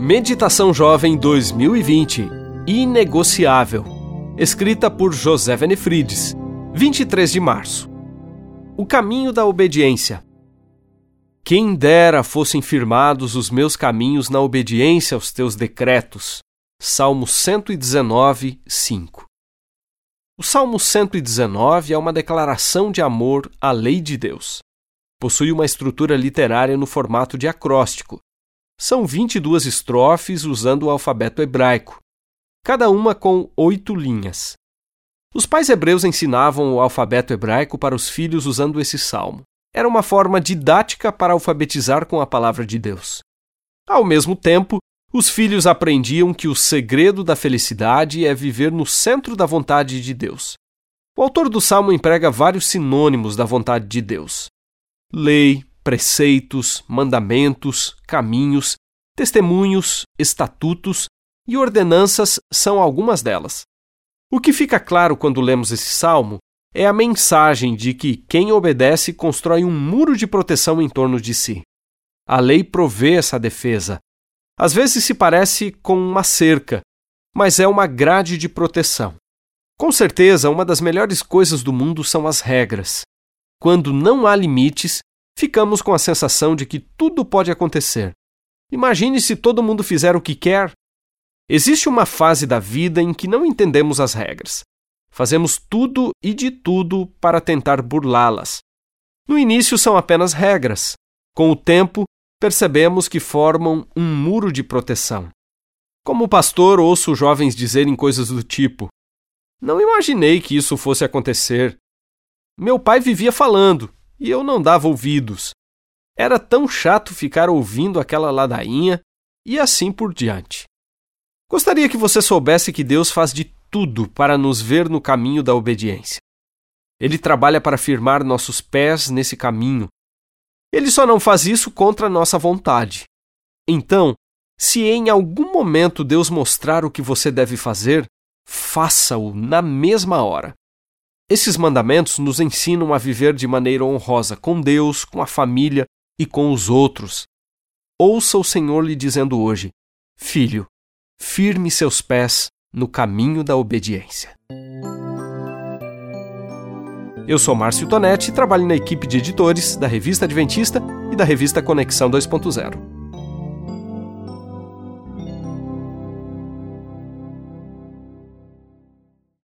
Meditação Jovem 2020 Inegociável. Escrita por José Venefrides, 23 de março. O caminho da obediência. Quem dera fossem firmados os meus caminhos na obediência aos teus decretos. Salmo 119, 5. O Salmo 119 é uma declaração de amor à lei de Deus. Possui uma estrutura literária no formato de acróstico. São 22 estrofes usando o alfabeto hebraico, cada uma com oito linhas. Os pais hebreus ensinavam o alfabeto hebraico para os filhos usando esse salmo. Era uma forma didática para alfabetizar com a palavra de Deus. Ao mesmo tempo, os filhos aprendiam que o segredo da felicidade é viver no centro da vontade de Deus. O autor do salmo emprega vários sinônimos da vontade de Deus: lei, preceitos, mandamentos, caminhos, testemunhos, estatutos e ordenanças são algumas delas. O que fica claro quando lemos esse salmo é a mensagem de que quem obedece constrói um muro de proteção em torno de si. A lei provê essa defesa. Às vezes se parece com uma cerca, mas é uma grade de proteção. Com certeza, uma das melhores coisas do mundo são as regras. Quando não há limites, ficamos com a sensação de que tudo pode acontecer. Imagine se todo mundo fizer o que quer. Existe uma fase da vida em que não entendemos as regras. Fazemos tudo e de tudo para tentar burlá-las. No início são apenas regras. Com o tempo, percebemos que formam um muro de proteção. Como pastor, ouço jovens dizerem coisas do tipo: Não imaginei que isso fosse acontecer. Meu pai vivia falando, e eu não dava ouvidos. Era tão chato ficar ouvindo aquela ladainha e assim por diante. Gostaria que você soubesse que Deus faz de tudo para nos ver no caminho da obediência. Ele trabalha para firmar nossos pés nesse caminho. Ele só não faz isso contra nossa vontade. Então, se em algum momento Deus mostrar o que você deve fazer, faça-o na mesma hora. Esses mandamentos nos ensinam a viver de maneira honrosa com Deus, com a família e com os outros. Ouça o Senhor lhe dizendo hoje: Filho, firme seus pés no caminho da obediência. Eu sou Márcio Tonetti e trabalho na equipe de editores da Revista Adventista e da revista Conexão 2.0.